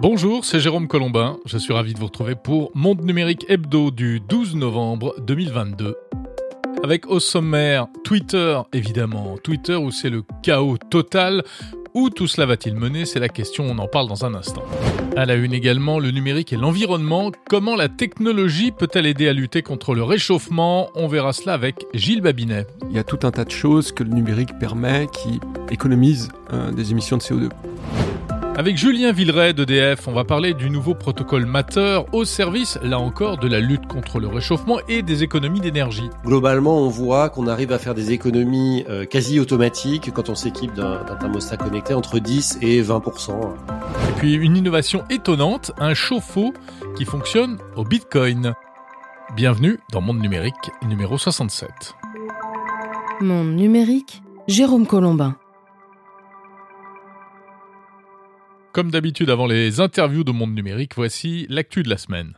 Bonjour, c'est Jérôme Colombin. Je suis ravi de vous retrouver pour Monde Numérique Hebdo du 12 novembre 2022. Avec au sommaire Twitter, évidemment. Twitter où c'est le chaos total. Où tout cela va-t-il mener? C'est la question, on en parle dans un instant. À la une également, le numérique et l'environnement. Comment la technologie peut-elle aider à lutter contre le réchauffement? On verra cela avec Gilles Babinet. Il y a tout un tas de choses que le numérique permet qui économisent euh, des émissions de CO2. Avec Julien Villeray d'EDF, on va parler du nouveau protocole Matter au service, là encore, de la lutte contre le réchauffement et des économies d'énergie. Globalement, on voit qu'on arrive à faire des économies euh, quasi automatiques quand on s'équipe d'un thermostat connecté entre 10 et 20% Et puis une innovation étonnante, un chauffe-eau qui fonctionne au Bitcoin. Bienvenue dans Monde Numérique numéro 67. Monde Numérique, Jérôme Colombin. Comme d'habitude avant les interviews de Monde Numérique, voici l'actu de la semaine.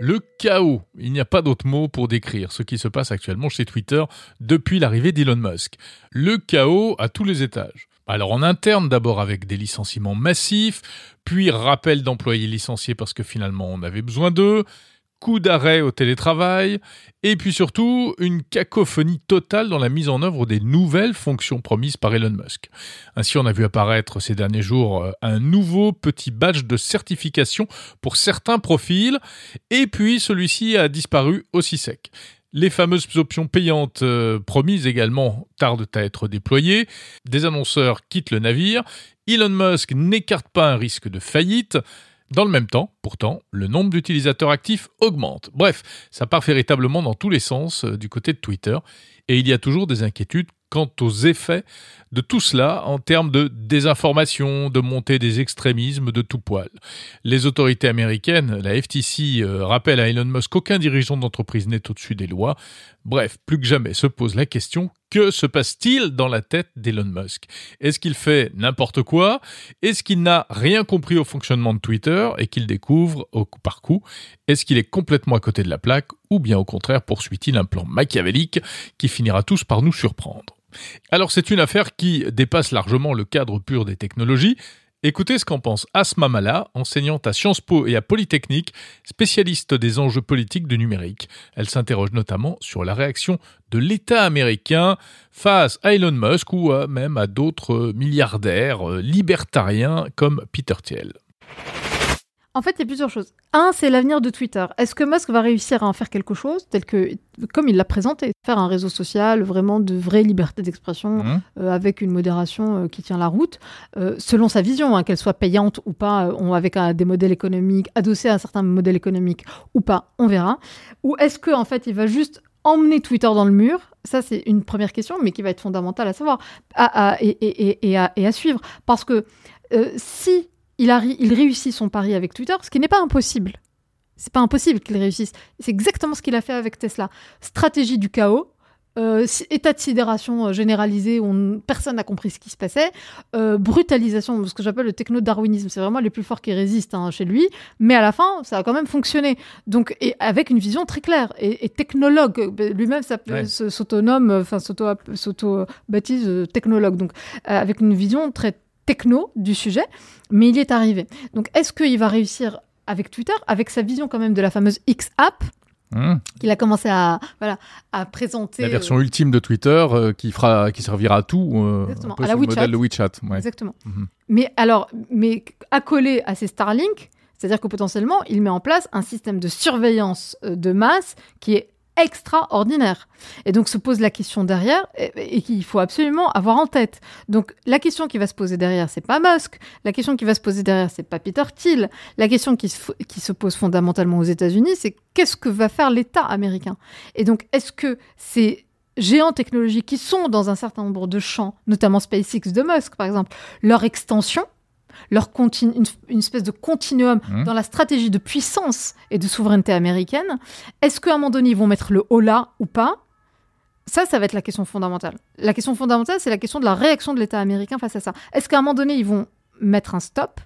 Le chaos. Il n'y a pas d'autre mot pour décrire ce qui se passe actuellement chez Twitter depuis l'arrivée d'Elon Musk. Le chaos à tous les étages. Alors en interne d'abord avec des licenciements massifs, puis rappel d'employés licenciés parce que finalement on avait besoin d'eux, coup d'arrêt au télétravail, et puis surtout une cacophonie totale dans la mise en œuvre des nouvelles fonctions promises par Elon Musk. Ainsi, on a vu apparaître ces derniers jours euh, un nouveau petit badge de certification pour certains profils, et puis celui-ci a disparu aussi sec. Les fameuses options payantes euh, promises également tardent à être déployées. Des annonceurs quittent le navire. Elon Musk n'écarte pas un risque de faillite. Dans le même temps, pourtant, le nombre d'utilisateurs actifs augmente. Bref, ça part véritablement dans tous les sens euh, du côté de Twitter, et il y a toujours des inquiétudes quant aux effets de tout cela en termes de désinformation, de montée des extrémismes de tout poil. Les autorités américaines, la FTC, euh, rappellent à Elon Musk qu'aucun dirigeant d'entreprise n'est au-dessus des lois. Bref, plus que jamais se pose la question que se passe-t-il dans la tête d'Elon Musk? Est-ce qu'il fait n'importe quoi? Est-ce qu'il n'a rien compris au fonctionnement de Twitter et qu'il découvre au coup par coup? Est-ce qu'il est complètement à côté de la plaque ou bien au contraire poursuit-il un plan machiavélique qui finira tous par nous surprendre? Alors c'est une affaire qui dépasse largement le cadre pur des technologies. Écoutez ce qu'en pense Asma Mala, enseignante à Sciences Po et à Polytechnique, spécialiste des enjeux politiques du numérique. Elle s'interroge notamment sur la réaction de l'État américain face à Elon Musk ou même à d'autres milliardaires euh, libertariens comme Peter Thiel. En fait, il y a plusieurs choses. Un, c'est l'avenir de Twitter. Est-ce que Musk va réussir à en faire quelque chose, tel que, comme il l'a présenté, faire un réseau social vraiment de vraie liberté d'expression, mmh. euh, avec une modération euh, qui tient la route, euh, selon sa vision, hein, qu'elle soit payante ou pas, avec des modèles économiques, adossés à un certain modèle économique ou pas, on verra. Ou est-ce que en fait, il va juste emmener Twitter dans le mur? Ça, c'est une première question, mais qui va être fondamentale à savoir et, à, et, à, suivre. Parce que si il, il réussit son pari avec Twitter, ce qui n'est pas impossible. C'est pas impossible qu'il réussisse. C'est exactement ce qu'il a fait avec Tesla. Stratégie du chaos, euh, état de sidération euh, généralisé où personne n'a compris ce qui se passait, euh, brutalisation, ce que j'appelle le techno-darwinisme, c'est vraiment les plus forts qui résistent hein, chez lui, mais à la fin, ça a quand même fonctionné. Donc, et avec une vision très claire. Et, technologue, lui-même s'autonome, enfin s'auto-baptise technologue, donc avec une vision très techno du sujet, mais il y est arrivé. Donc est-ce qu'il va réussir avec Twitter, avec sa vision quand même de la fameuse X-App mmh. qu'il a commencé à, voilà, à présenter. La version ultime de Twitter euh, qui, fera, qui servira à tout. Euh, Exactement, à la WeChat. modèle de WeChat. Exactement. Mmh. Mais alors, mais accolé à ces Starlink, c'est-à-dire que potentiellement, il met en place un système de surveillance euh, de masse qui est extraordinaire. Et donc se pose la question derrière et, qu'il faut absolument avoir en tête. Donc la question qui va se poser derrière, c'est pas Musk. La question qui va se poser derrière, c'est pas Peter Thiel. La question qui se, qui se pose fondamentalement aux États-Unis, c'est qu'est-ce que va faire l'État américain? Et donc est-ce que ces géants technologiques qui sont dans un certain nombre de champs, notamment SpaceX de Musk par exemple, leur extension leur une, une, espèce de continuum mmh. dans la stratégie de puissance et de souveraineté américaine. Est-ce qu'à un moment donné, ils vont mettre le haut là ou pas? Ça, ça va être la question fondamentale. La question fondamentale, c'est la question de la réaction de l'État américain face à ça. Est-ce qu'à un moment donné, ils vont mettre un stop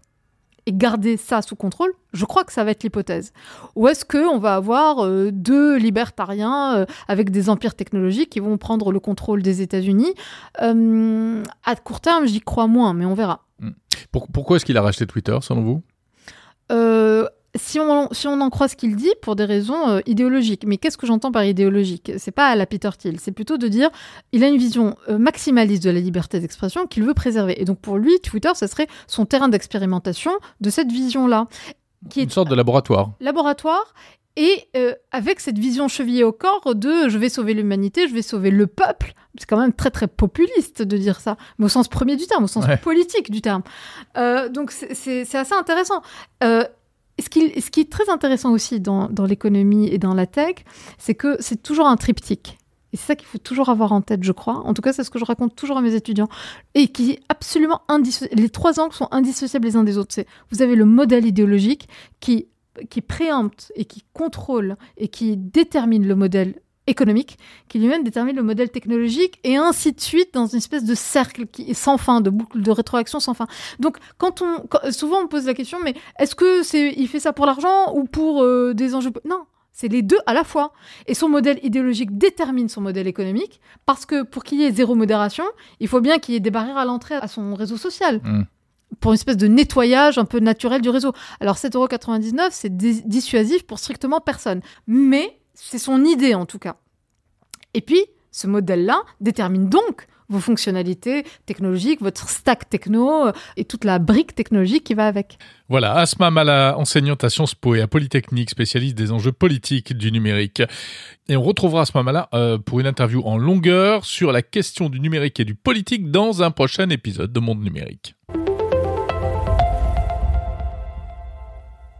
et garder ça sous contrôle? Je crois que ça va être l'hypothèse. Ou est-ce qu'on va avoir euh, deux libertariens euh, avec des empires technologiques qui vont prendre le contrôle des États-Unis? Euh, À court terme, j'y crois moins, mais on verra. Pourquoi est-ce qu'il a racheté Twitter, selon vous? Si on, si on en croit ce qu'il dit, pour des raisons euh, idéologiques. Mais qu'est-ce que j'entends par idéologique? C'est pas à la Peter Thiel, c'est plutôt de dire il a une vision euh, maximaliste de la liberté d'expression qu'il veut préserver. Et donc pour lui, Twitter, ce serait son terrain d'expérimentation de cette vision-là. Qui une sorte de laboratoire. Laboratoire. Et euh, avec cette vision chevillée au corps de je vais sauver l'humanité, je vais sauver le peuple, c'est quand même très très populiste de dire ça, mais au sens premier du terme, au sens politique du terme. donc c'est assez intéressant ce qui, est très intéressant aussi dans, l'économie et dans la tech, c'est que c'est toujours un triptyque. Et c'est ça qu'il faut toujours avoir en tête, je crois. En tout cas, c'est ce que je raconte toujours à mes étudiants. Et qui est absolument indissociable. Les trois angles sont indissociables les uns des autres. Vous avez le modèle idéologique qui, qui préempte et qui contrôle et qui détermine le modèle économique qui lui-même détermine le modèle technologique et ainsi de suite dans une espèce de cercle qui est sans fin, de boucle de rétroaction sans fin. Donc quand on souvent on pose la question mais est-ce que c'est il fait ça pour l'argent ou pour euh, des enjeux Non, c'est les deux à la fois. Et son modèle idéologique détermine son modèle économique parce que pour qu'il y ait zéro modération, il faut bien qu'il y ait des barrières à l'entrée à son réseau social. Mmh. Pour une espèce de nettoyage un peu naturel du réseau. Alors 7,99€, c'est dissuasif pour strictement personne. Mais c'est son idée en tout cas. Et puis, ce modèle-là détermine donc vos fonctionnalités technologiques, votre stack techno euh, et toute la brique technologique qui va avec. Voilà, Asma Mala, enseignante à Sciences Po et à Polytechnique, spécialiste des enjeux politiques du numérique. Et on retrouvera Asma Mala euh, pour une interview en longueur sur la question du numérique et du politique dans un prochain épisode de Monde Numérique.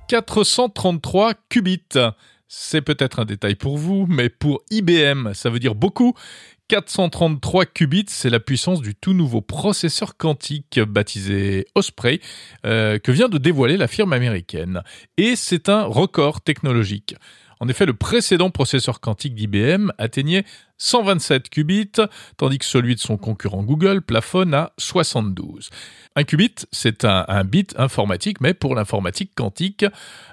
433 qubits. C'est peut-être un détail pour vous, mais pour IBM, ça veut dire beaucoup. 433 qubits, c'est la puissance du tout nouveau processeur quantique baptisé Osprey, euh, que vient de dévoiler la firme américaine. Et c'est un record technologique. En effet, le précédent processeur quantique d'IBM atteignait 127 qubits, tandis que celui de son concurrent Google plafonne à 72. Un qubit, c'est un, bit informatique, mais pour l'informatique quantique.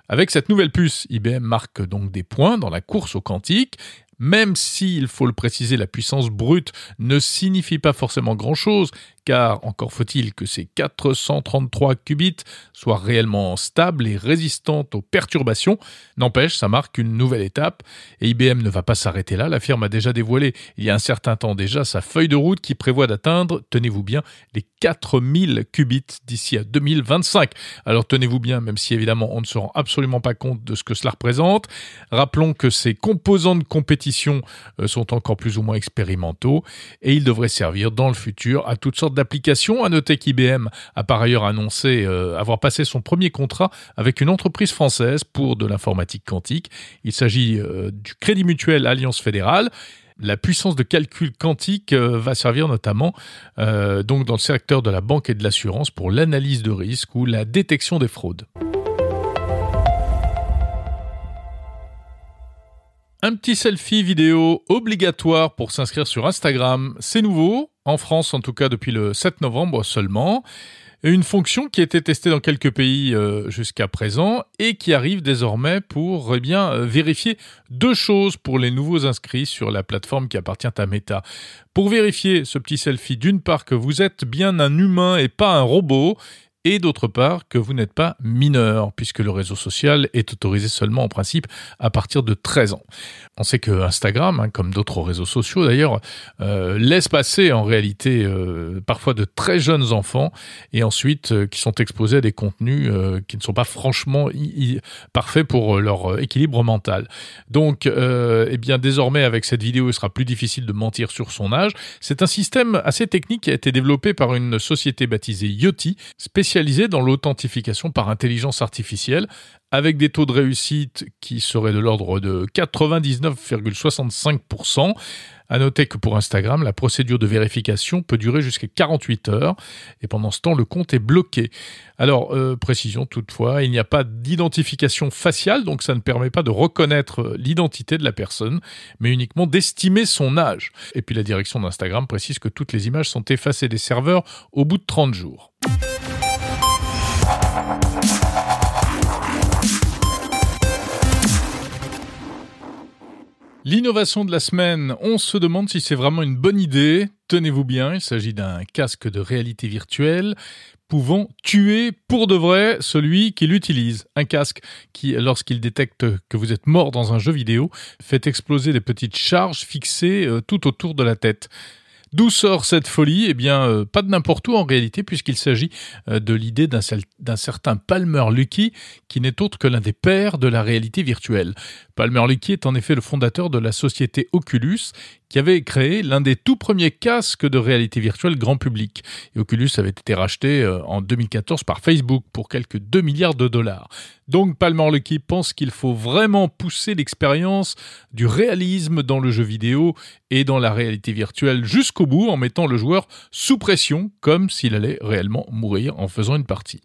Avec cette nouvelle puce, IBM marque donc des points dans la course au quantique même si, il faut le préciser, la puissance brute ne signifie pas forcément grand-chose, car encore faut-il que ces 433 qubits soient réellement stables et résistantes aux perturbations. N'empêche, ça marque une nouvelle étape, et IBM ne va pas s'arrêter là. La firme a déjà dévoilé, il y a un certain temps déjà, sa feuille de route qui prévoit d'atteindre, tenez-vous bien, les 4000 qubits d'ici à 2025. Alors tenez-vous bien, même si évidemment on ne se rend absolument pas compte de ce que cela représente. Rappelons que ces composants de compétition euh, sont encore plus ou moins expérimentaux, et ils devraient servir dans le futur à toutes sortes d'applications. À noter qu'IBM a par ailleurs annoncé euh, avoir passé son premier contrat avec une entreprise française pour de l'informatique quantique. Il s'agit euh, du Crédit Mutuel Alliance Fédérale. La puissance de calcul quantique euh, va servir notamment dans le secteur de la banque et de l'assurance pour l'analyse de risque ou la détection des fraudes. Un petit selfie vidéo obligatoire pour s'inscrire sur Instagram, c'est nouveau, en France en tout cas depuis le 7 novembre seulement. Une fonction qui a été testée dans quelques pays euh, jusqu'à présent et qui arrive désormais pour eh bien euh, vérifier deux choses pour les nouveaux inscrits sur la plateforme qui appartient à Meta. Pour vérifier ce petit selfie, d'une part que vous êtes bien un humain et pas un robot, et d'autre part que vous n'êtes pas mineur, puisque le réseau social est autorisé seulement en principe à partir de 13 ans. On sait que Instagram, hein, comme d'autres réseaux sociaux d'ailleurs, euh, laisse passer en réalité euh, parfois de très jeunes enfants et ensuite euh, qui sont exposés à des contenus qui ne sont pas franchement parfaits pour leur équilibre mental. Donc, eh bien désormais avec cette vidéo, il sera plus difficile de mentir sur son âge. C'est un système assez technique qui a été développé par une société baptisée Yoti, spécialisée dans l'authentification par intelligence artificielle, avec des taux de réussite qui seraient de l'ordre de 99,65%. À noter que pour Instagram, la procédure de vérification peut durer jusqu'à 48 heures et pendant ce temps, le compte est bloqué. Alors, euh, précision toutefois, il n'y a pas d'identification faciale, donc ça ne permet pas de reconnaître l'identité de la personne, mais uniquement d'estimer son âge. Et puis la direction d'Instagram précise que toutes les images sont effacées des serveurs au bout de 30 jours. L'innovation de la semaine, on se demande si c'est vraiment une bonne idée. Tenez-vous bien, il s'agit d'un casque de réalité virtuelle pouvant tuer pour de vrai celui qui l'utilise. Un casque qui, lorsqu'il détecte que vous êtes mort dans un jeu vidéo, fait exploser des petites charges fixées euh, tout autour de la tête. D'où sort cette folie? Eh bien, euh, pas de n'importe où en réalité, puisqu'il s'agit euh, de l'idée d'un certain Palmer Luckey, qui n'est autre que l'un des pères de la réalité virtuelle. Palmer Luckey est en effet le fondateur de la société Oculus, qui avait créé l'un des tout premiers casques de réalité virtuelle grand public. Oculus avait été racheté euh, en 2014 par Facebook pour quelques 2 milliards de dollars. Donc Palmer Luckey pense qu'il faut vraiment pousser l'expérience du réalisme dans le jeu vidéo et dans la réalité virtuelle jusqu'au bout en mettant le joueur sous pression comme s'il allait réellement mourir en faisant une partie.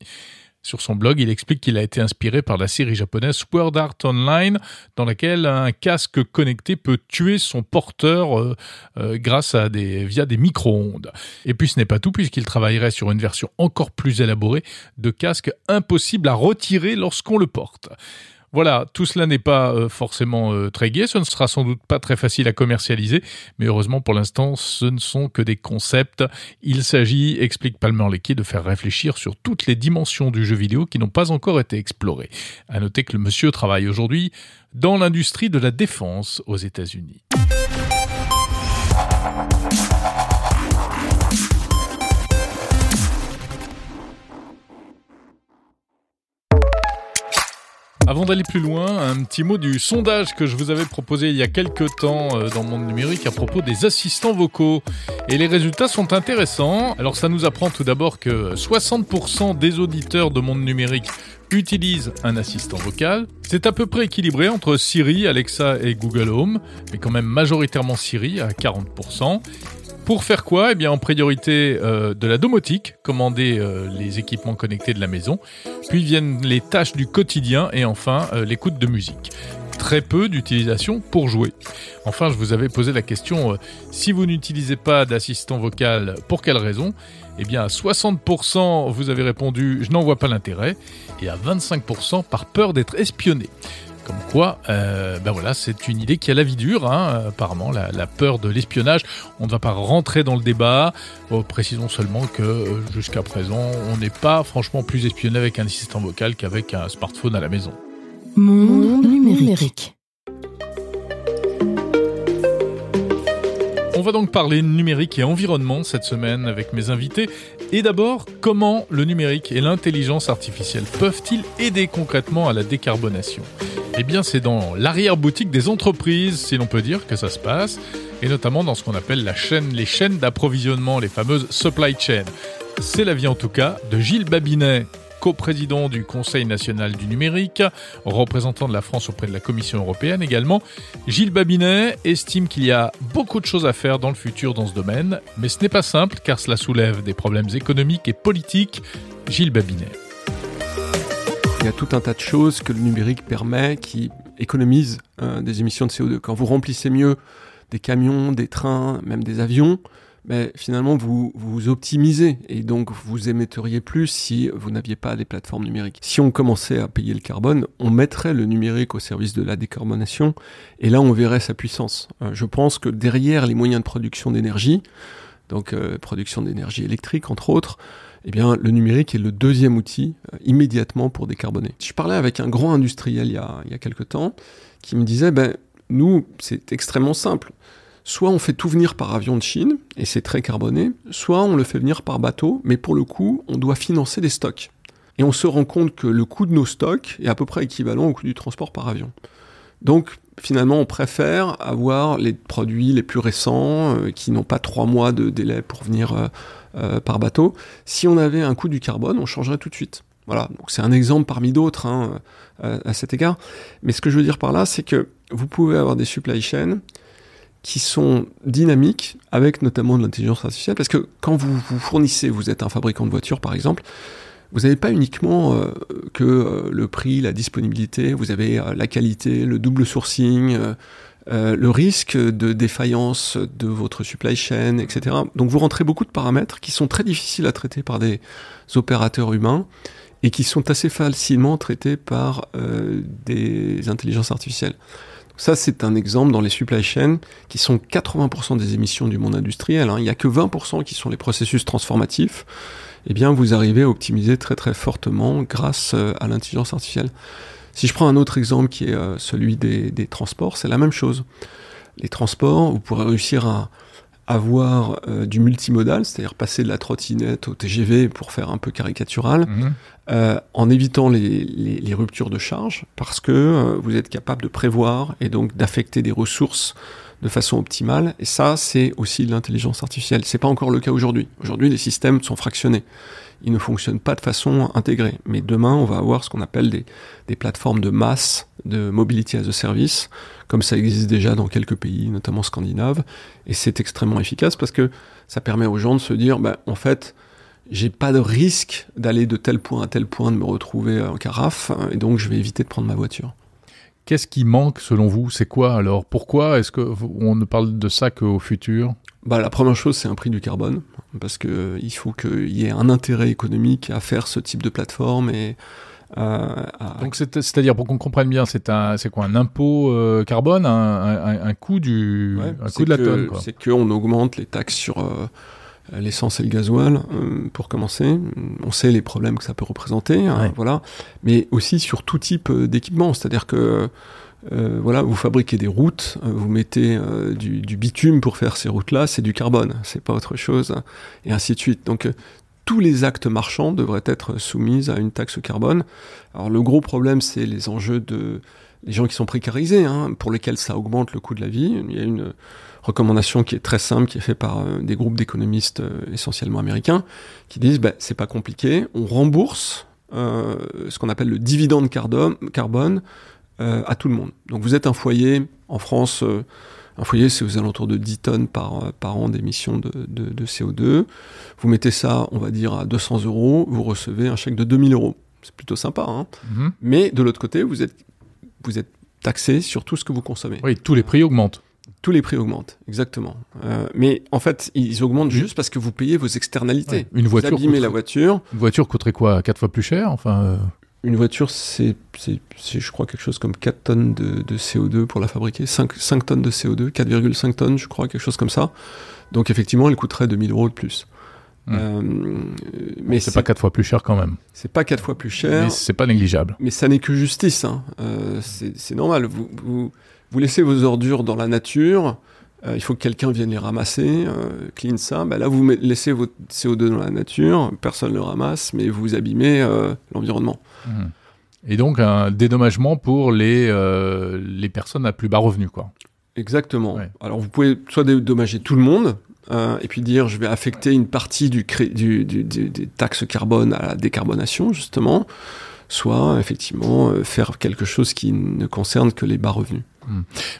Sur son blog, il explique qu'il a été inspiré par la série japonaise Sword Art Online, dans laquelle un casque connecté peut tuer son porteur euh, euh, grâce à des via des micro-ondes. Et puis ce n'est pas tout, puisqu'il travaillerait sur une version encore plus élaborée de casque impossible à retirer lorsqu'on le porte. Voilà, tout cela n'est pas euh, forcément euh, très gai, ce ne sera sans doute pas très facile à commercialiser, mais heureusement pour l'instant ce ne sont que des concepts. Il s'agit, explique Palmer Lecky, de faire réfléchir sur toutes les dimensions du jeu vidéo qui n'ont pas encore été explorées. À noter que le monsieur travaille aujourd'hui dans l'industrie de la défense aux États-Unis. Avant d'aller plus loin, un petit mot du sondage que je vous avais proposé il y a quelques temps euh, dans Monde Numérique à propos des assistants vocaux. Et les résultats sont intéressants. Alors ça nous apprend tout d'abord que 60% des auditeurs de Monde Numérique utilisent un assistant vocal. C'est à peu près équilibré entre Siri, Alexa et Google Home, mais quand même majoritairement Siri à 40%. Pour faire quoi? Eh en priorité euh, de la domotique, commander euh, les équipements connectés de la maison, puis viennent les tâches du quotidien et enfin euh, l'écoute de musique. Très peu d'utilisation pour jouer. Enfin, je vous avais posé la question si vous n'utilisez pas d'assistant vocal, pour quelle raison? Eh bien, à 60%, vous avez répondu je n'en vois pas l'intérêt, et à 25% par peur d'être espionné. Comme quoi, euh, ben voilà, c'est une idée qui a la vie dure, hein, apparemment, la, peur de l'espionnage. On ne va pas rentrer dans le débat. Oh, précisons seulement que euh, jusqu'à présent, on n'est pas franchement plus espionné avec un assistant vocal qu'avec un smartphone à la maison. Monde numérique. On va donc parler numérique et environnement cette semaine avec mes invités. Et d'abord, comment le numérique et l'intelligence artificielle peuvent-ils aider concrètement à la décarbonation? Eh bien, c'est dans l'arrière-boutique des entreprises, si l'on peut dire, que ça se passe, et notamment dans ce qu'on appelle les chaînes d'approvisionnement, les fameuses supply chains. C'est la vie en tout cas de Gilles Babinet, coprésident du Conseil national du numérique, représentant de la France auprès de la Commission européenne également. Gilles Babinet estime qu'il y a beaucoup de choses à faire dans le futur dans ce domaine, mais ce n'est pas simple car cela soulève des problèmes économiques et politiques. Gilles Babinet. Il y a tout un tas de choses que le numérique permet qui économisent euh, des émissions de CO2. Quand vous remplissez mieux des camions, des trains, même des avions, mais ben, finalement vous, vous optimisez et donc vous émetteriez plus si vous n'aviez pas des plateformes numériques. Si on commençait à payer le carbone, on mettrait le numérique au service de la décarbonation et là on verrait sa puissance. Euh, je pense que derrière les moyens de production d'énergie, donc euh, production d'énergie électrique entre autres, eh bien, le numérique est le deuxième outil euh, immédiatement pour décarboner. Je parlais avec un grand industriel il y a, il y a quelque temps qui me disait, ben, nous, c'est extrêmement simple. Soit on fait tout venir par avion de Chine, et c'est très carboné, soit on le fait venir par bateau, mais pour le coup, on doit financer des stocks. Et on se rend compte que le coût de nos stocks est à peu près équivalent au coût du transport par avion. Donc finalement, on préfère avoir les produits les plus récents, euh, qui n'ont pas trois mois de délai pour venir euh, euh, par bateau. Si on avait un coût du carbone, on changerait tout de suite. Voilà, donc c'est un exemple parmi d'autres hein, à, cet égard. Mais ce que je veux dire par là, c'est que vous pouvez avoir des supply chains qui sont dynamiques, avec notamment de l'intelligence artificielle, parce que quand vous vous fournissez, vous êtes un fabricant de voitures par exemple, vous n'avez pas uniquement euh, que euh, le prix, la disponibilité, vous avez la qualité, le double sourcing, euh, le risque de défaillance de votre supply chain, etc. Donc vous rentrez beaucoup de paramètres qui sont très difficiles à traiter par des opérateurs humains et qui sont assez facilement traités par euh, des intelligences artificielles. Ça, c'est un exemple dans les supply chains qui sont 80% des émissions du monde industriel. Hein. Il n'y a que 20% qui sont les processus transformatifs. Eh bien, vous arrivez à optimiser très très fortement grâce euh, à l'intelligence artificielle. Si je prends un autre exemple qui est euh, celui des, des transports, c'est la même chose. Les transports, vous pourrez réussir à avoir euh, du multimodal, c'est-à-dire passer de la trottinette au TGV pour faire un peu caricatural, Mhm. euh, en évitant les, les- les ruptures de charge, parce que euh, vous êtes capable de prévoir et donc d'affecter des ressources de façon optimale. Et ça, c'est aussi l'intelligence artificielle. C'est pas encore le cas aujourd'hui. Aujourd'hui, les systèmes sont fractionnés. Ils ne fonctionnent pas de façon intégrée. Mais demain, on va avoir ce qu'on appelle des, des plateformes de masse de mobility as a service, comme ça existe déjà dans quelques pays, notamment scandinaves. Et c'est extrêmement efficace parce que ça permet aux gens de se dire, bah, en fait, j'ai pas de risque d'aller de tel point à tel point, de me retrouver en carafe, hein, et donc je vais éviter de prendre ma voiture. Qu'est-ce qui manque selon vous? C'est quoi alors? Pourquoi est-ce que vous- on ne parle de ça qu'au futur? Bah, la première chose, c'est un prix du carbone, parce que euh, il faut qu'il y ait un intérêt économique à faire ce type de plateforme et euh, à- Donc c'est- c'est-à-dire pour qu'on comprenne bien, c'est quoi un impôt euh, carbone, un, un, un coût du, Ouais, un c'est coût de la que- tonne. C'est qu'on augmente les taxes sur euh, l'essence et le gasoil, euh, pour commencer. On sait les problèmes que ça peut représenter, hein, Ouais. voilà. Mais aussi sur tout type euh, d'équipement, c'est-à-dire que euh, voilà, vous fabriquez des routes, euh, vous mettez euh, du, du bitume pour faire ces routes-là, c'est du carbone, c'est pas autre chose, et ainsi de suite. Donc euh, tous les actes marchands devraient être soumis à une taxe carbone. Alors le gros problème, c'est les enjeux de les gens qui sont précarisés, hein, pour lesquels ça augmente le coût de la vie. Il y a une recommandation qui est très simple, qui est faite par euh, des groupes d'économistes euh, essentiellement américains, qui disent bah, c'est pas compliqué, on rembourse euh, ce qu'on appelle le dividende carbone euh, à tout le monde. Donc vous êtes un foyer en France. euh, un foyer, c'est aux alentours de 10 tonnes par, par an d'émissions de, de- de CO2. Vous mettez ça, on va dire, à 200 euros, vous recevez un chèque de 2000 euros. C'est plutôt sympa, hein Mhm. mais de l'autre côté, vous êtes, vous êtes taxé sur tout ce que vous consommez. Oui, tous les prix augmentent. Tous les prix augmentent, exactement. Euh, mais en fait, ils augmentent juste parce que vous payez vos externalités. Ouais. Une Vous voiture, abîmez coûterait, la voiture. une voiture coûterait quoi Quatre fois plus cher Enfin, euh, Une voiture, c'est, je crois, quelque chose comme 4 tonnes de, de CO2 pour la fabriquer. 5, 5 tonnes de CO2, 4,5 tonnes, je crois, quelque chose comme ça. Donc effectivement, elle coûterait 2000 euros de plus. Hmm. Euh, mais c'est pas quatre fois plus cher quand même. c'est pas 4 fois plus cher. Mais c'est pas négligeable. Mais ça n'est que justice. hein. Euh, c'est c'est normal. Vous, vous, vous laissez vos ordures dans la nature. euh, il faut que quelqu'un vienne les ramasser, euh, clean ça. Bah là, vous laissez votre CO2 dans la nature. Personne ne le ramasse, mais vous abîmez euh, l'environnement. Mhm. Et donc un dédommagement pour les, les personnes à plus bas revenus, quoi. Exactement. Ouais. Alors, vous pouvez soit dédommager tout le monde. et puis dire je vais affecter une partie du, cré- du, du- du- des taxes carbone à la décarbonation justement, soit effectivement faire quelque chose qui ne concerne que les bas revenus.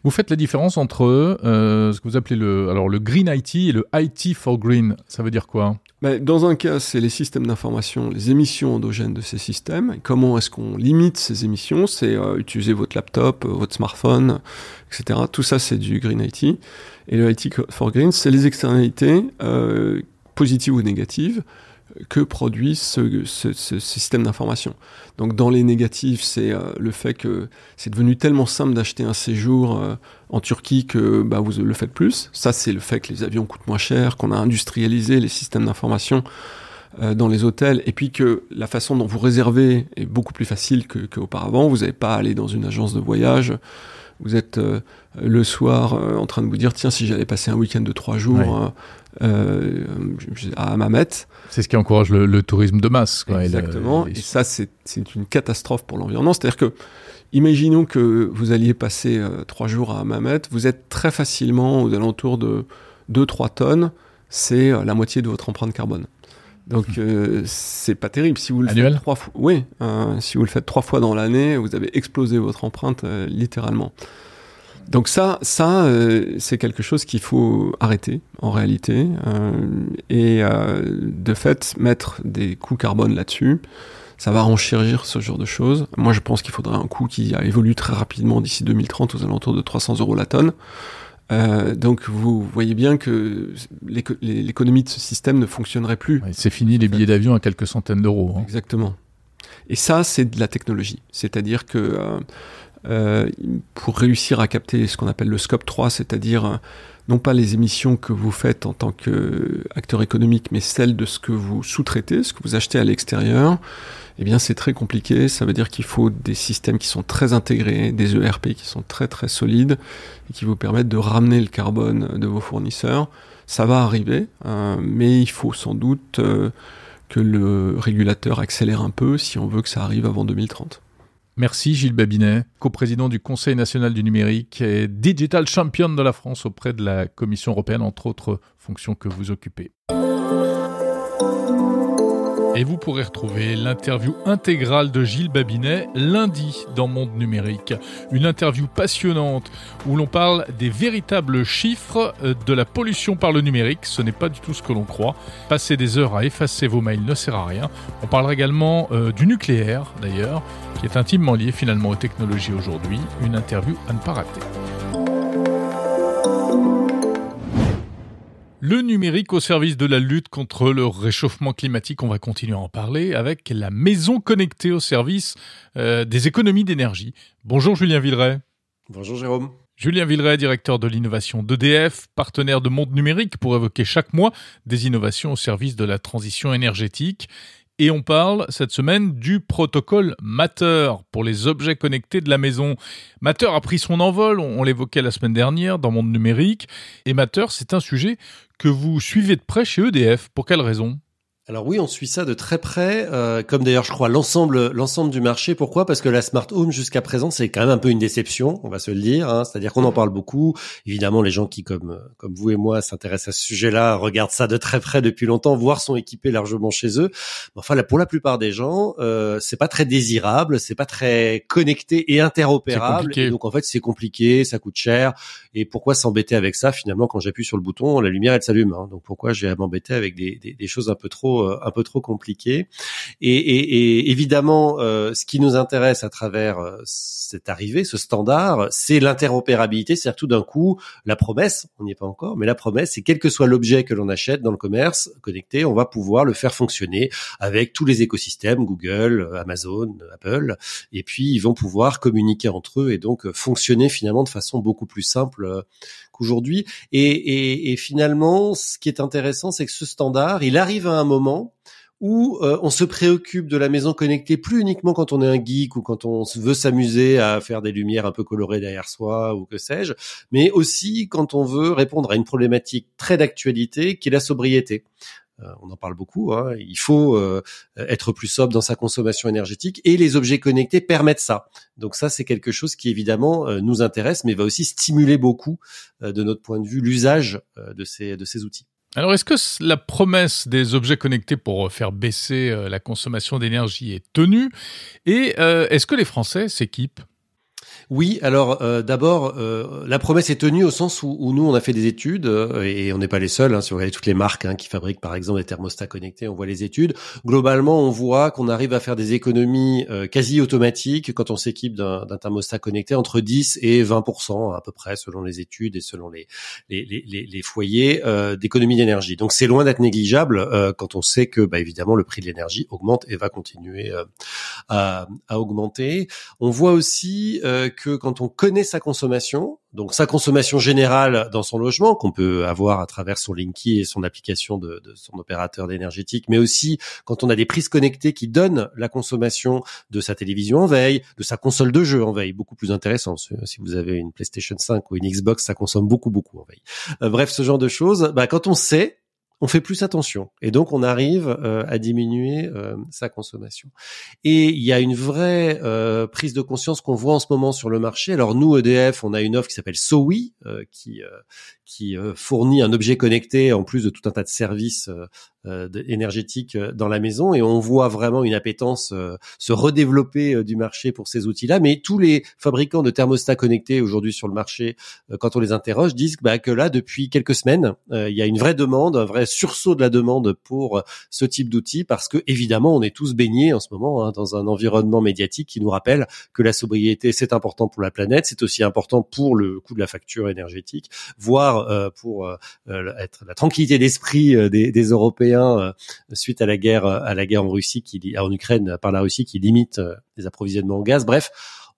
Vous faites la différence entre euh, ce que vous appelez le, alors le Green IT et le IT for Green. Ça veut dire quoi? Ben, dans un cas, c'est les systèmes d'information, les émissions endogènes de ces systèmes. Comment est-ce qu'on limite ces émissions? C'est euh, utiliser votre laptop, euh, votre smartphone, etc. Tout ça, c'est du Green IT. Et le IT for Green, c'est les externalités, positives ou négatives, que produit ce, système d'information. Donc dans les négatifs, c'est euh, le fait que c'est devenu tellement simple d'acheter un séjour euh, en Turquie que bah, vous le faites plus. Ça, c'est le fait que les avions coûtent moins cher, qu'on a industrialisé les systèmes d'information euh, dans les hôtels, et puis que la façon dont vous réservez est beaucoup plus facile que- qu'auparavant. vous n'avez pas à aller dans une agence de voyage. Vous êtes euh, le soir euh, en train de vous dire tiens si j'allais passer un week-end de trois jours Ouais. euh, à Mamet, C'est ce qui encourage le, le tourisme de masse. Quoi, et le- Exactement. Et ça, c'est une catastrophe pour l'environnement. C'est-à-dire que, imaginons que vous alliez passer trois jours à Mamet, vous êtes très facilement aux alentours de 2-3 tonnes. C'est la moitié de votre empreinte carbone. Donc, euh, c'est pas terrible. Si vous le Annuel faites trois fois, oui, euh, si vous le faites trois fois dans l'année, vous avez explosé votre empreinte euh, littéralement. Donc ça, ça euh, c'est quelque chose qu'il faut arrêter en réalité euh, et euh, de fait mettre des coûts carbone là-dessus, ça va renchérir ce genre de choses. Moi, je pense qu'il faudrait un coût qui a évolué très rapidement d'ici 2030 aux alentours de 300 euros la tonne. Euh, donc vous voyez bien que l'éco- l'économie de ce système ne fonctionnerait plus. Ouais, c'est fini les billets d'avion à quelques centaines d'euros. hein. Exactement. Et ça, c'est de la technologie. C'est-à-dire que euh, pour réussir à capter ce qu'on appelle le scope 3, c'est-à-dire non pas les émissions que vous faites en tant qu'acteur économique, mais celles de ce que vous sous-traitez, ce que vous achetez à l'extérieur, eh bien c'est très compliqué. Ça veut dire qu'il faut des systèmes qui sont très intégrés, des ERP qui sont très très solides et qui vous permettent de ramener le carbone de vos fournisseurs. Ça va arriver, euh, mais il faut sans doute euh, que le régulateur accélère un peu si on veut que ça arrive avant 2030. Merci Gilles Babinet, coprésident du Conseil national du numérique et digital champion de la France auprès de la Commission européenne, entre autres fonctions que vous occupez. Et vous pourrez retrouver l'interview intégrale de Gilles Babinet lundi dans Monde Numérique. Une interview passionnante où l'on parle des véritables chiffres euh, de la pollution par le numérique. Ce n'est pas du tout ce que l'on croit. Passer des heures à effacer vos mails ne sert à rien. On parlera également euh, du nucléaire d'ailleurs, qui est intimement lié finalement aux technologies aujourd'hui. Une interview à ne pas rater. Le numérique au service de la lutte contre le réchauffement climatique, on va continuer à en parler avec la maison connectée au service euh, des économies d'énergie. Bonjour Julien Villeray. Bonjour Jérôme. Julien Villeray, directeur de l'innovation d'EDF, partenaire de Monde Numérique pour évoquer chaque mois des innovations au service de la transition énergétique. Et on parle cette semaine du protocole Matter pour les objets connectés de la maison. Matter a pris son envol, on l'évoquait la semaine dernière dans Monde Numérique. Et Matter, c'est un sujet que vous suivez de près chez EDF. Pour quelle raison? Alors oui, on suit ça de très près, euh, comme d'ailleurs je crois l'ensemble l'ensemble du marché. Pourquoi? Parce que la smart home jusqu'à présent c'est quand même un peu une déception, on va se le dire. Hein. C'est-à-dire qu'on en parle beaucoup. Évidemment, les gens qui comme comme vous et moi s'intéressent à ce sujet-là regardent ça de très près depuis longtemps, voire sont équipés largement chez eux. Enfin, là, pour la plupart des gens, euh, c'est pas très désirable, c'est pas très connecté et interopérable. Et donc en fait, c'est compliqué, ça coûte cher. Et pourquoi s'embêter avec ça? Finalement, quand j'appuie sur le bouton, la lumière elle s'allume. Hein. Donc pourquoi j'ai à m'embêter avec des, des, des choses un peu trop euh, un peu trop compliqué. Et, évidemment, euh, ce qui nous intéresse à travers euh, cette arrivée, ce standard, c'est l'interopérabilité. C'est-à-dire tout d'un coup, la promesse, on n'y est pas encore, mais la promesse, c'est quel que soit l'objet que l'on achète dans le commerce connecté, on va pouvoir le faire fonctionner avec tous les écosystèmes, Google, Amazon, Apple, et puis ils vont pouvoir communiquer entre eux et donc fonctionner finalement de façon beaucoup plus simple qu'aujourd'hui. Et, et, finalement, ce qui est intéressant, c'est que ce standard, il arrive à un moment où euh, on se préoccupe de la maison connectée plus uniquement quand on est un geek ou quand on veut s'amuser à faire des lumières un peu colorées derrière soi ou que sais-je, mais aussi quand on veut répondre à une problématique très d'actualité qui est la sobriété. Euh, on en parle beaucoup. Hein. Il faut euh, être plus sobre dans sa consommation énergétique et les objets connectés permettent ça. Donc ça, c'est quelque chose qui évidemment euh, nous intéresse, mais va aussi stimuler beaucoup, de notre point de vue, l'usage de ces de ces outils. Alors, est-ce que la promesse des objets connectés pour faire baisser la consommation d'énergie est tenue? Et est-ce que les Français s'équipent? Oui, alors euh, d'abord, euh, la promesse est tenue au sens où, nous, on a fait des études, euh, et on n'est pas les seuls, hein, si vous regardez toutes les marques hein, qui fabriquent par exemple des thermostats connectés, on voit les études. Globalement, on voit qu'on arrive à faire des économies quasi automatiques quand on s'équipe d'un thermostat connecté entre 10 et 20% à peu près, selon les études et selon les, les, les, les foyers d'économie d'énergie. Donc c'est loin d'être négligeable quand on sait que, bah, évidemment, le prix de l'énergie augmente et va continuer à, à, augmenter. On voit aussi que quand on connaît sa consommation, donc sa consommation générale dans son logement, qu'on peut avoir à travers son Linky et son application de, son opérateur énergétique, mais aussi quand on a des prises connectées qui donnent la consommation de sa télévision en veille, de sa console de jeu en veille, beaucoup plus intéressant. Si vous avez une PlayStation 5 ou une Xbox, ça consomme beaucoup, beaucoup en veille. Euh, bref, ce genre de choses, bah, quand on sait, on fait plus attention et donc on arrive euh, à diminuer euh, sa consommation. Et il y a une vraie euh, prise de conscience qu'on voit en ce moment sur le marché. Alors nous EDF, on a une offre qui s'appelle SOWI qui qui fournit un objet connecté en plus de tout un tas de services énergétique euh, dans la maison et on voit vraiment une appétence euh, se redévelopper du marché pour ces outils-là. Mais tous les fabricants de thermostats connectés aujourd'hui sur le marché, quand on les interroge, disent bah, que là, depuis quelques semaines, il y a une vraie demande, un vrai sursaut de la demande pour ce type d'outils parce que évidemment, on est tous baignés en ce moment hein, dans un environnement médiatique qui nous rappelle que la sobriété c'est important pour la planète, c'est aussi important pour le coût de la facture énergétique, voire pour être la tranquillité d'esprit des, des Européens euh, suite à la guerre en Russie en Ukraine par la Russie qui limite euh, les approvisionnements en gaz. Bref,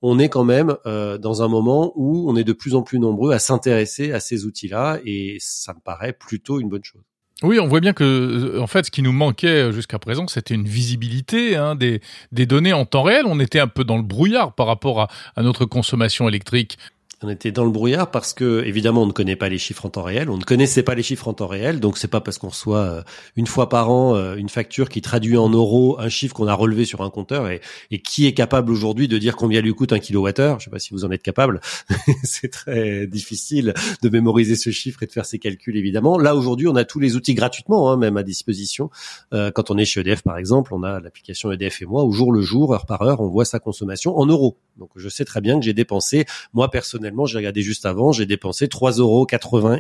on est quand même dans un moment où on est de plus en plus nombreux à s'intéresser à ces outils-là et ça me paraît plutôt une bonne chose. Oui, on voit bien que, euh, en fait, ce qui nous manquait euh, jusqu'à présent, c'était une visibilité hein, des, données en temps réel. On était un peu dans le brouillard par rapport à notre consommation électrique on était dans le brouillard parce que évidemment on ne connaît pas les chiffres en temps réel, on ne connaissait pas les chiffres en temps réel, donc c'est pas parce qu'on reçoit euh, une fois par an euh, une facture qui traduit en euros un chiffre qu'on a relevé sur un compteur et, qui est capable aujourd'hui de dire combien lui coûte un kilowattheure. Je sais pas si vous en êtes capable, c'est très difficile de mémoriser ce chiffre et de faire ces calculs évidemment. Là aujourd'hui on a tous les outils gratuitement, hein, même à disposition. Euh, quand on est chez EDF par exemple, on a l'application EDF et moi où jour le jour, heure par heure, on voit sa consommation en euros. Donc je sais très bien que j'ai dépensé moi personnellement j'ai regardé juste avant, j'ai dépensé 3,80 euros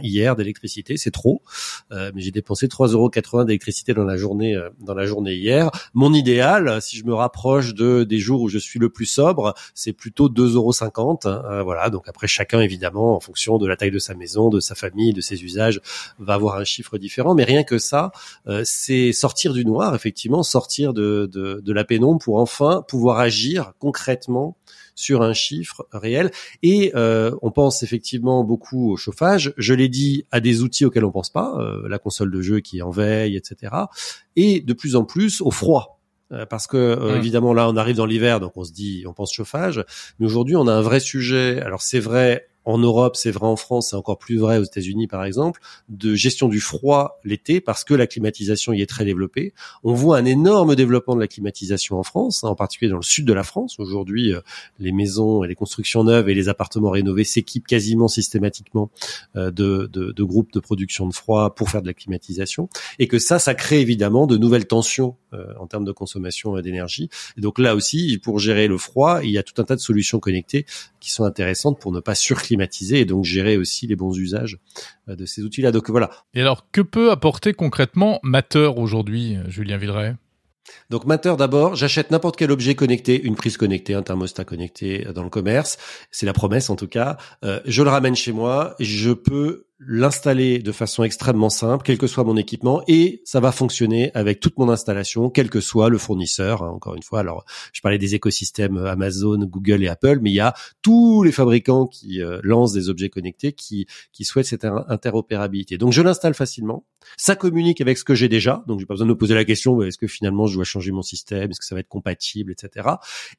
hier d'électricité, c'est trop, euh, mais j'ai dépensé 3,80 euros d'électricité dans la journée euh, dans la journée hier. Mon idéal, si je me rapproche de des jours où je suis le plus sobre, c'est plutôt 2,50 euros. Euh, voilà, donc après chacun évidemment, en fonction de la taille de sa maison, de sa famille, de ses usages, va avoir un chiffre différent. Mais rien que ça, c'est sortir du noir, effectivement, sortir de, de, de la pénombre pour enfin pouvoir agir concrètement sur un chiffre réel. Et euh, on pense effectivement beaucoup au chauffage. Je l'ai dit à des outils auxquels on pense pas, euh, la console de jeu qui est en veille, etc. Et de plus en plus au froid euh, parce que évidemment là on arrive dans l'hiver donc on se dit on pense chauffage mais aujourd'hui on a un vrai sujet alors c'est vrai en Europe, c'est vrai en France, c'est encore plus vrai aux États-Unis par exemple, de gestion du froid l'été parce que la climatisation y est très développée. On voit un énorme développement de la climatisation en France, hein, en particulier dans le sud de la France. Aujourd'hui, euh, les maisons et les constructions neuves et les appartements rénovés s'équipent quasiment systématiquement euh, de, de, de, groupes de production de froid pour faire de la climatisation et que ça, ça crée évidemment de nouvelles tensions euh, en termes de consommation d'énergie. Et donc là aussi, pour gérer le froid, il y a tout un tas de solutions connectées qui sont intéressantes pour ne pas surclimatiser et donc gérer aussi les bons usages euh, de ces outils-là. Donc voilà. Et alors, que peut apporter concrètement Matter aujourd'hui, Julien Villeray? Donc Matter d'abord, j'achète n'importe quel objet connecté, une prise connectée, un thermostat connecté euh, dans le commerce, c'est la promesse en tout cas. je le ramène chez moi, je peux l'installer de façon extrêmement simple, quel que soit mon équipement, et ça va fonctionner avec toute mon installation, quel que soit le fournisseur. Hein, encore une fois, alors je parlais des écosystèmes Amazon, Google et Apple, mais il y a tous les fabricants qui euh, lancent des objets connectés qui qui souhaitent cette interopérabilité. Donc je l'installe facilement. Ça communique avec ce que j'ai déjà, donc j'ai pas besoin de me poser la question est-ce que finalement je dois changer mon système, est-ce que ça va être compatible, etc.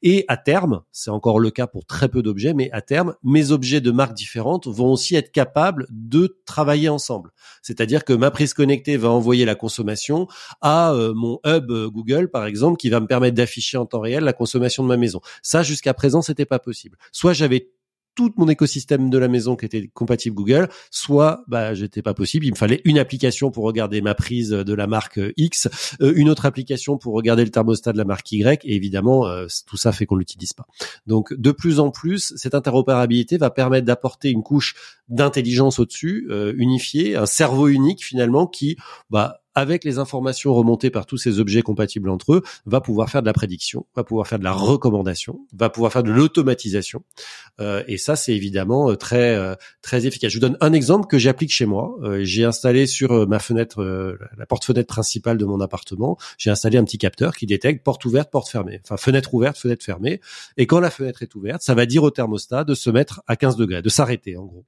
Et à terme, c'est encore le cas pour très peu d'objets, mais à terme, mes objets de marques différentes vont aussi être capables de travailler ensemble. C'est-à-dire que ma prise connectée va envoyer la consommation à euh, mon hub euh, Google, par exemple, qui va me permettre d'afficher en temps réel la consommation de ma maison. Ça, jusqu'à présent, c'était pas possible. Soit j'avais tout mon écosystème de la maison qui était compatible Google, soit bah j'étais pas possible, il me fallait une application pour regarder ma prise de la marque euh, X, euh, une autre application pour regarder le thermostat de la marque Y et évidemment euh, tout ça fait qu'on l'utilise pas. Donc de plus en plus, cette interopérabilité va permettre d'apporter une couche d'intelligence au-dessus, unifiée, un cerveau unique finalement qui bah avec les informations remontées par tous ces objets compatibles entre eux, va pouvoir faire de la prédiction, va pouvoir faire de la recommandation, va pouvoir faire de l'automatisation. Euh, et ça, c'est évidemment euh, très euh, très efficace. Je vous donne un exemple que j'applique chez moi. j'ai installé sur ma fenêtre, la porte-fenêtre principale de mon appartement, j'ai installé un petit capteur qui détecte porte ouverte, porte fermée, enfin fenêtre ouverte, fenêtre fermée. Et quand la fenêtre est ouverte, ça va dire au thermostat de se mettre à 15 degrés, de s'arrêter en gros.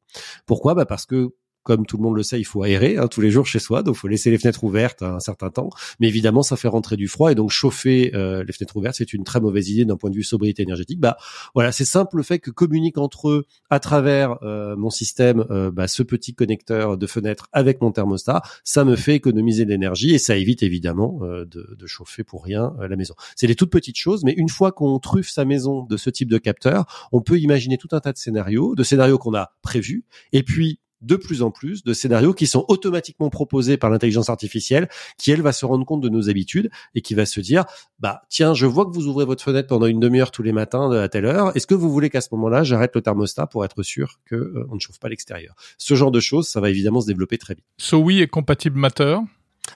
Pourquoi? Bah parce que comme tout le monde le sait, il faut aérer hein, tous les jours chez soi, donc il faut laisser les fenêtres ouvertes un certain temps. Mais évidemment, ça fait rentrer du froid et donc chauffer euh, les fenêtres ouvertes, c'est une très mauvaise idée d'un point de vue sobriété énergétique. Bah voilà, c'est simple le fait que communiquent entre eux à travers euh, mon système euh, bah, ce petit connecteur de fenêtre avec mon thermostat, ça me fait économiser de l'énergie et ça évite évidemment de, de, chauffer pour rien la maison. C'est des toutes petites choses, mais une fois qu'on truffe sa maison de ce type de capteur, on peut imaginer tout un tas de scénarios, de scénarios qu'on a prévus, et puis de plus en plus de scénarios qui sont automatiquement proposés par l'intelligence artificielle, qui elle va se rendre compte de nos habitudes et qui va se dire, bah tiens, je vois que vous ouvrez votre fenêtre pendant une demi-heure tous les matins à telle heure. Est-ce que vous voulez qu'à ce moment-là, j'arrête le thermostat pour être sûr que euh, on ne chauffe pas l'extérieur? Ce genre de choses, ça va évidemment se développer très vite. So oui est compatible Matter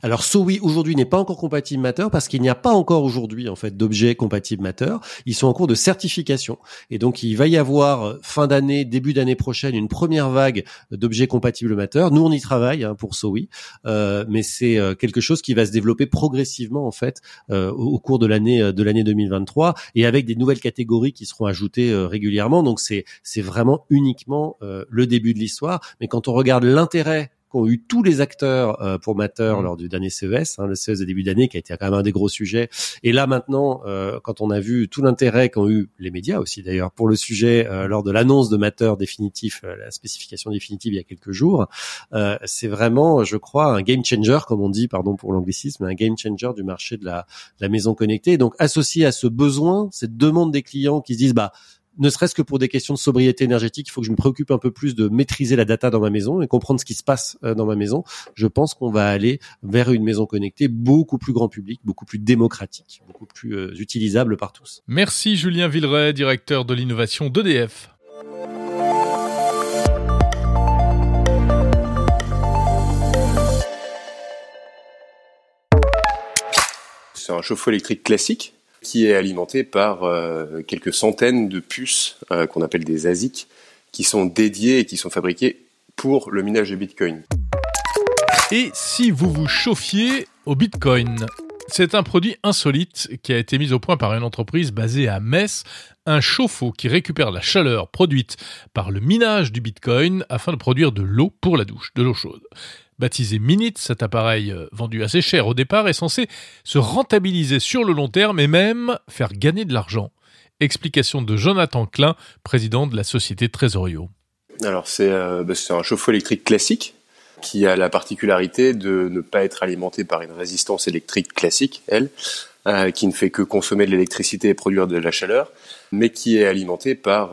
Alors SOWI aujourd'hui n'est pas encore compatible Matter parce qu'il n'y a pas encore aujourd'hui en fait d'objets compatibles Matter. Ils sont en cours de certification et donc il va y avoir euh, fin d'année, début d'année prochaine une première vague d'objets compatibles Matter. Nous on y travaille hein, pour SOWI, euh, mais c'est euh, quelque chose qui va se développer progressivement en fait euh, au, cours de l'année de l'année 2023 et avec des nouvelles catégories qui seront ajoutées régulièrement. Donc c'est c'est vraiment uniquement le début de l'histoire. Mais quand on regarde l'intérêt qu'ont eu tous les acteurs euh, pour Matter mmh. lors du dernier CES, hein, le CES de début d'année qui a été quand même un des gros sujets. Et là maintenant, euh, quand on a vu tout l'intérêt qu'ont eu les médias aussi d'ailleurs pour le sujet euh, lors de l'annonce de Matter définitif, la spécification définitive il y a quelques jours, c'est vraiment, je crois, un game changer comme on dit, pardon pour l'anglicisme, un game changer du marché de la, de la maison connectée. Donc associé à ce besoin, cette demande des clients qui se disent bah ne serait-ce que pour des questions de sobriété énergétique, il faut que je me préoccupe un peu plus de maîtriser la data dans ma maison et comprendre ce qui se passe euh, dans ma maison. Je pense qu'on va aller vers une maison connectée beaucoup plus grand public, beaucoup plus démocratique, beaucoup plus euh, utilisable par tous. Merci Julien Villeray, directeur de l'innovation d'EDF. C'est un chauffe-eau électrique classique qui est alimenté par euh, quelques centaines de puces euh, qu'on appelle des ASIC, qui sont dédiées et qui sont fabriquées pour le minage de Bitcoin. Et si vous vous chauffiez au Bitcoin? C'est un produit insolite qui a été mis au point par une entreprise basée à Metz, un chauffe-eau qui récupère la chaleur produite par le minage du Bitcoin afin de produire de l'eau pour la douche, de l'eau chaude. Baptisé Minute, cet appareil euh, vendu assez cher au départ est censé se rentabiliser sur le long terme et même faire gagner de l'argent. Explication de Jonathan Klein, président de la société Trésorio. Alors c'est euh, bah, un chauffe-eau électrique classique qui a la particularité de ne pas être alimenté par une résistance électrique classique, elle, euh, qui ne fait que consommer de l'électricité et produire de la chaleur, mais qui est alimenté par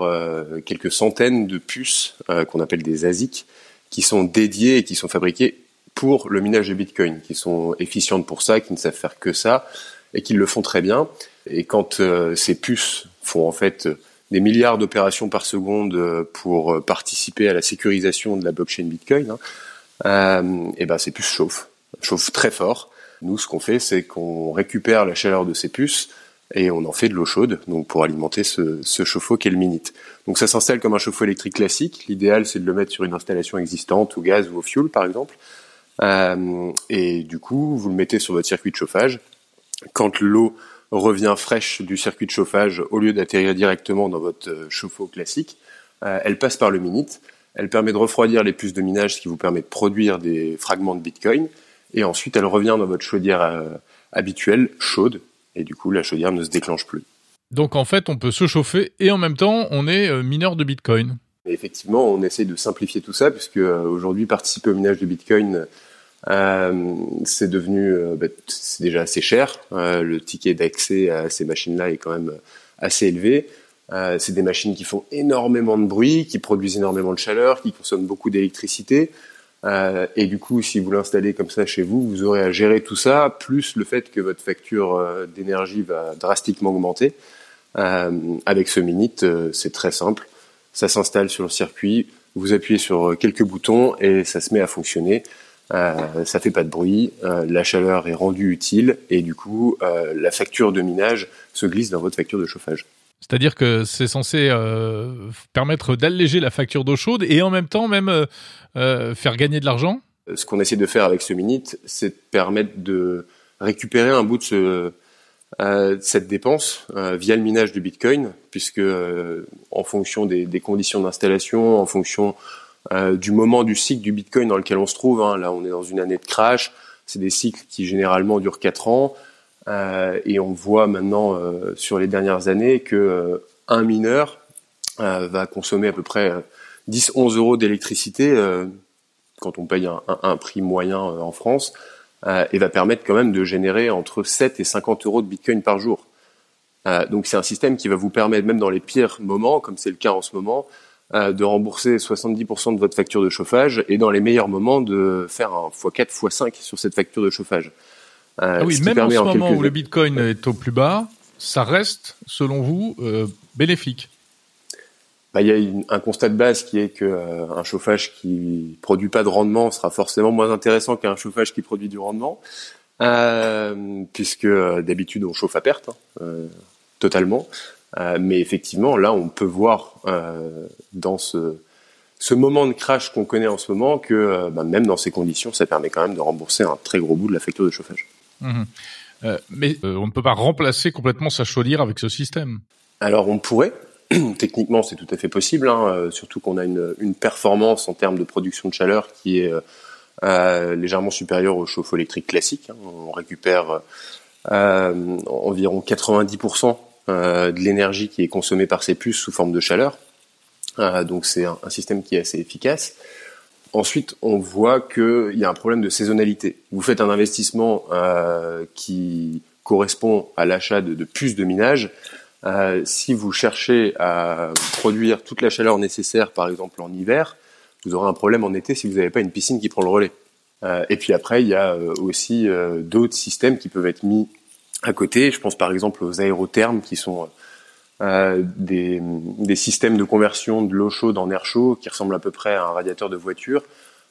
quelques centaines de puces qu'on appelle des ASIC, qui sont dédiées et qui sont fabriquées pour le minage de Bitcoin, qui sont efficientes pour ça, qui ne savent faire que ça, et qui le font très bien. Et quand euh, ces puces font en fait des milliards d'opérations par seconde euh, pour participer à la sécurisation de la blockchain Bitcoin, hein, euh, et ben ces puces chauffent, chauffent très fort. Nous, ce qu'on fait, c'est qu'on récupère la chaleur de ces puces et on en fait de l'eau chaude, donc pour alimenter ce, ce chauffe-eau qui est le Minute. Donc ça s'installe comme un chauffe-eau électrique classique. L'idéal, c'est de le mettre sur une installation existante, au gaz ou au fioul, par exemple. Euh, et du coup, vous le mettez sur votre circuit de chauffage. Quand l'eau revient fraîche du circuit de chauffage, au lieu d'atterrir directement dans votre euh, chauffe-eau classique, euh, elle passe par le Minute. Elle permet de refroidir les puces de minage, ce qui vous permet de produire des fragments de Bitcoin. Et ensuite, elle revient dans votre chaudière euh, habituelle, chaude, et du coup la chaudière ne se déclenche plus. Donc en fait, on peut se chauffer et en même temps, on est euh, mineur de Bitcoin. effectivement, on essaie de simplifier tout ça puisque euh, aujourd'hui, participer au minage de Bitcoin, euh, c'est devenu, bah, c'est déjà assez cher. le ticket d'accès à ces machines-là est quand même assez élevé. c'est des machines qui font énormément de bruit, qui produisent énormément de chaleur, qui consomment beaucoup d'électricité. Euh, et du coup, si vous l'installez comme ça chez vous, vous aurez à gérer tout ça, plus le fait que votre facture euh, d'énergie va drastiquement augmenter. Euh, avec ce Minute, c'est très simple. Ça s'installe sur le circuit, vous appuyez sur quelques boutons et ça se met à fonctionner. Euh, ça fait pas de bruit, la chaleur est rendue utile et du coup, la facture de minage se glisse dans votre facture de chauffage. C'est-à-dire que c'est censé euh, permettre d'alléger la facture d'eau chaude et en même temps même euh, euh, faire gagner de l'argent. Ce qu'on essaie de faire avec ce Minute, c'est de permettre de récupérer un bout de ce, cette dépense via le minage du Bitcoin, puisque en fonction des, conditions d'installation, en fonction du moment du cycle du Bitcoin dans lequel on se trouve, hein, là on est dans une année de crash, c'est des cycles qui généralement durent 4 ans, et on voit maintenant euh, sur les dernières années que euh, un mineur va consommer à peu près 10-11 euros d'électricité quand on paye un, un, prix moyen en France et va permettre quand même de générer entre 7 et 50 euros de Bitcoin par jour. donc c'est un système qui va vous permettre, même dans les pires moments, comme c'est le cas en ce moment, de rembourser 70% de votre facture de chauffage et dans les meilleurs moments de faire un x4, x5 sur cette facture de chauffage. Euh, ah oui, même en ce moment où le Bitcoin est au plus bas, ça reste, selon vous, euh, bénéfique bah, il y a un constat de base qui est que un chauffage qui produit pas de rendement sera forcément moins intéressant qu'un chauffage qui produit du rendement, puisque d'habitude on chauffe à perte hein, totalement. mais effectivement, là, on peut voir dans ce ce moment de crash qu'on connaît en ce moment que euh, bah, même dans ces conditions, ça permet quand même de rembourser un très gros bout de la facture de chauffage. Mmh. Euh, mais euh, on ne peut pas remplacer complètement sa chaudière avec ce système. Alors on pourrait. Techniquement, c'est tout à fait possible, hein, surtout qu'on a une, une, performance en termes de production de chaleur qui est légèrement supérieure au chauffe-eau électrique classique. Hein. On récupère environ 90% de l'énergie qui est consommée par ces puces sous forme de chaleur. Euh, donc c'est un, système qui est assez efficace. Ensuite, on voit qu'il y a un problème de saisonnalité. Vous faites un investissement euh, qui correspond à l'achat de, puces de minage. Euh, si vous cherchez à produire toute la chaleur nécessaire, par exemple en hiver, vous aurez un problème en été si vous n'avez pas une piscine qui prend le relais. et puis après, il y a aussi d'autres systèmes qui peuvent être mis à côté. Je pense par exemple aux aérothermes qui sont euh, des, des, systèmes de conversion de l'eau chaude en air chaud qui ressemblent à peu près à un radiateur de voiture,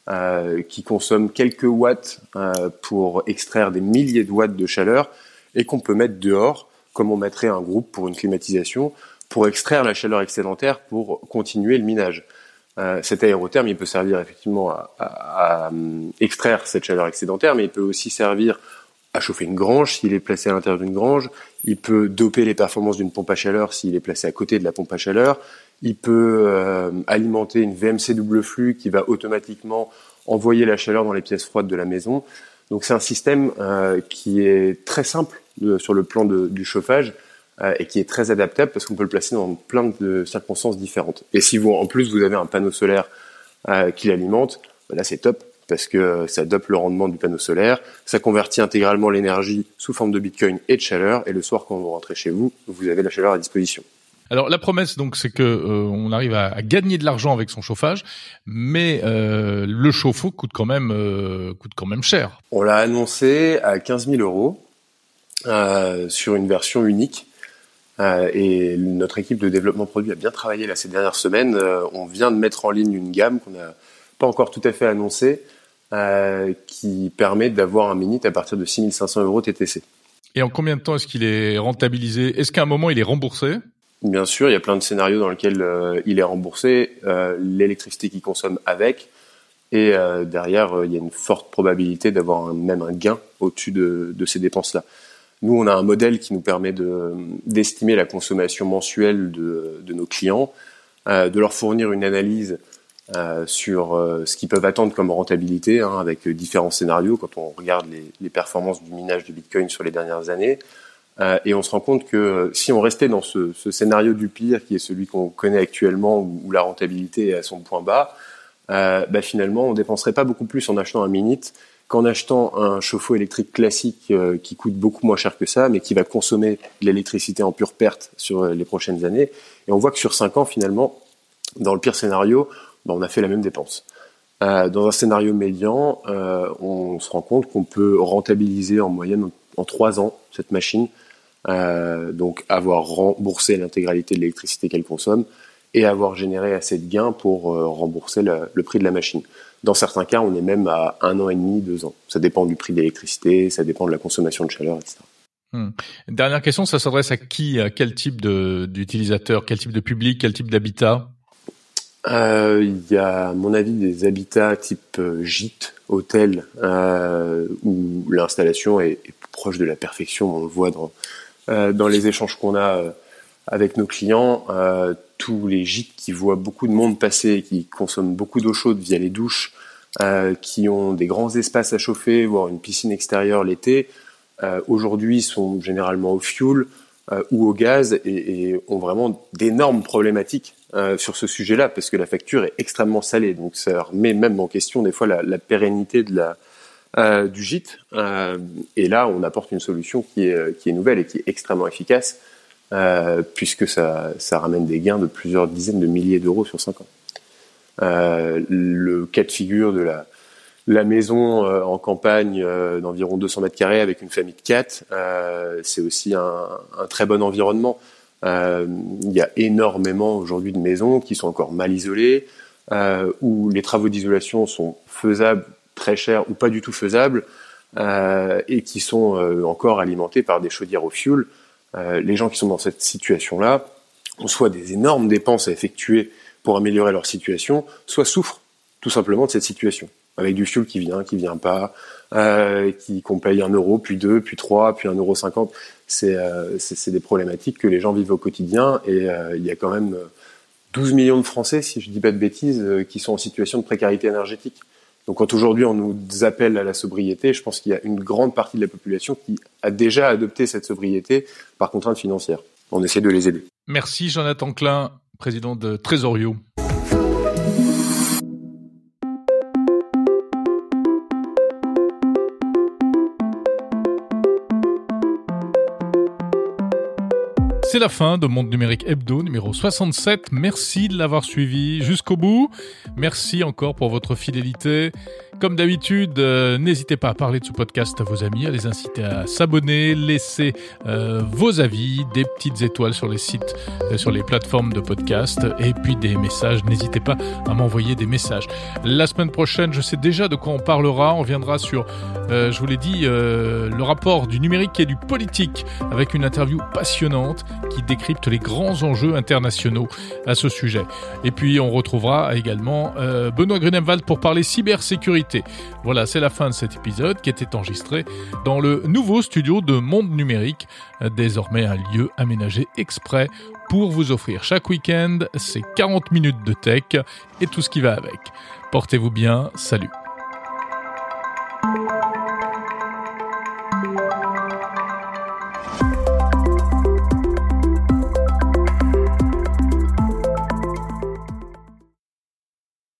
euh, qui consomment quelques watts euh, pour extraire des milliers de watts de chaleur et qu'on peut mettre dehors, comme on mettrait un groupe pour une climatisation, pour extraire la chaleur excédentaire pour continuer le minage. Euh, cet aérotherme, il peut servir effectivement à, à, à, extraire cette chaleur excédentaire, mais il peut aussi servir chauffer une grange s'il est placé à l'intérieur d'une grange. Il peut doper les performances d'une pompe à chaleur s'il est placé à côté de la pompe à chaleur. Il peut euh, alimenter une VMC double flux qui va automatiquement envoyer la chaleur dans les pièces froides de la maison. Donc c'est un système euh, qui est très simple sur le plan du chauffage euh, et qui est très adaptable parce qu'on peut le placer dans plein de circonstances différentes. Et si vous en plus vous avez un panneau solaire qui l'alimente, bah là c'est top parce que ça dope le rendement du panneau solaire, ça convertit intégralement l'énergie sous forme de Bitcoin et de chaleur, et le soir quand vous rentrez chez vous, vous avez la chaleur à disposition. Alors la promesse donc c'est que euh, on arrive à, gagner de l'argent avec son chauffage, mais euh, le chauffe-eau coûte quand même euh, coûte quand même cher. On l'a annoncé à 15 000 euros sur une version unique. et notre équipe de développement produit a bien travaillé là ces dernières semaines. on vient de mettre en ligne une gamme qu'on n'a pas encore tout à fait annoncée, euh, qui permet d'avoir un minute à partir de 6500 euros TTC. Et en combien de temps est-ce qu'il est rentabilisé? Est-ce qu'à un moment il est remboursé? Bien sûr, il y a plein de scénarios dans lesquels euh, il est remboursé, euh, l'électricité qu'il consomme avec, et derrière il y a une forte probabilité d'avoir même un gain au-dessus de, de, ces dépenses-là. Nous, on a un modèle qui nous permet d'estimer la consommation mensuelle de, de nos clients, de leur fournir une analyse euh, sur euh, ce qu'ils peuvent attendre comme rentabilité, hein, avec différents scénarios quand on regarde les, les, performances du minage de Bitcoin sur les dernières années. Euh, et on se rend compte que si on restait dans ce, ce scénario du pire, qui est celui qu'on connaît actuellement, où, la rentabilité est à son point bas, bah finalement, on dépenserait pas beaucoup plus en achetant un minute qu'en achetant un chauffe-eau électrique classique qui coûte beaucoup moins cher que ça, mais qui va consommer de l'électricité en pure perte sur les prochaines années. Et on voit que sur 5 ans, finalement, dans le pire scénario, bah, on a fait la même dépense. Euh, dans un scénario médian, euh, on se rend compte qu'on peut rentabiliser en moyenne en trois ans cette machine, euh, donc avoir remboursé l'intégralité de l'électricité qu'elle consomme et avoir généré assez de gains pour rembourser le, prix de la machine. Dans certains cas, on est même à un an et demi, deux ans. Ça dépend du prix de l'électricité, ça dépend de la consommation de chaleur, etc. Hmm. Dernière question, ça s'adresse à qui, à quel type d'utilisateur, quel type de public, quel type d'habitat? Euh, il y a, à mon avis, des habitats type euh, gîte, hôtel, euh, où l'installation est, proche de la perfection. On le voit dans, euh, dans les échanges qu'on a euh, avec nos clients. tous les gîtes qui voient beaucoup de monde passer, qui consomment beaucoup d'eau chaude via les douches, qui ont des grands espaces à chauffer, voire une piscine extérieure l'été, aujourd'hui sont généralement au fioul ou au gaz et, et ont vraiment d'énormes problématiques euh, sur ce sujet-là parce que la facture est extrêmement salée. Donc ça remet même en question des fois la, pérennité euh, du gîte. Euh, et là, on apporte une solution qui est, nouvelle et qui est extrêmement efficace puisque ça, ramène des gains de plusieurs dizaines de milliers d'euros sur 5 ans. Le cas de figure de la, maison en campagne d'environ 200 mètres carrés avec une famille de 4, c'est aussi un, très bon environnement. Il y a énormément aujourd'hui de maisons qui sont encore mal isolées, où les travaux d'isolation sont faisables, très chers ou pas du tout faisables, et qui sont encore alimentés par des chaudières au fioul. les gens qui sont dans cette situation-là ont soit des énormes dépenses à effectuer pour améliorer leur situation, soit souffrent tout simplement de cette situation, avec du fuel qui vient, qui vient pas, euh, qu'on paye un euro, puis deux, puis trois, puis un euro cinquante. Euh, c'est des problématiques que les gens vivent au quotidien et euh, il y a quand même 12 millions de Français, si je dis pas de bêtises, euh, qui sont en situation de précarité énergétique. Donc quand aujourd'hui on nous appelle à la sobriété, je pense qu'il y a une grande partie de la population qui a déjà adopté cette sobriété par contrainte financière. On essaie de les aider. Merci Jonathan Klein, président de Trésorio. C'est la fin de Monde Numérique Hebdo numéro 67. Merci de l'avoir suivi jusqu'au bout. Merci encore pour votre fidélité. Comme d'habitude, euh, n'hésitez pas à parler de ce podcast à vos amis, à les inciter à s'abonner, laisser euh, vos avis, des petites étoiles sur les sites, euh, sur les plateformes de podcast, et puis des messages. N'hésitez pas à m'envoyer des messages. La semaine prochaine, je sais déjà de quoi on parlera. On viendra sur, je vous l'ai dit, le rapport du numérique et du politique, avec une interview passionnante qui décrypte les grands enjeux internationaux à ce sujet. Et puis, on retrouvera également Benoît Grunemwald pour parler cybersécurité voilà, c'est la fin de cet épisode qui était enregistré dans le nouveau studio de Monde Numérique, désormais un lieu aménagé exprès pour vous offrir chaque week-end ces 40 minutes de tech et tout ce qui va avec. Portez-vous bien, salut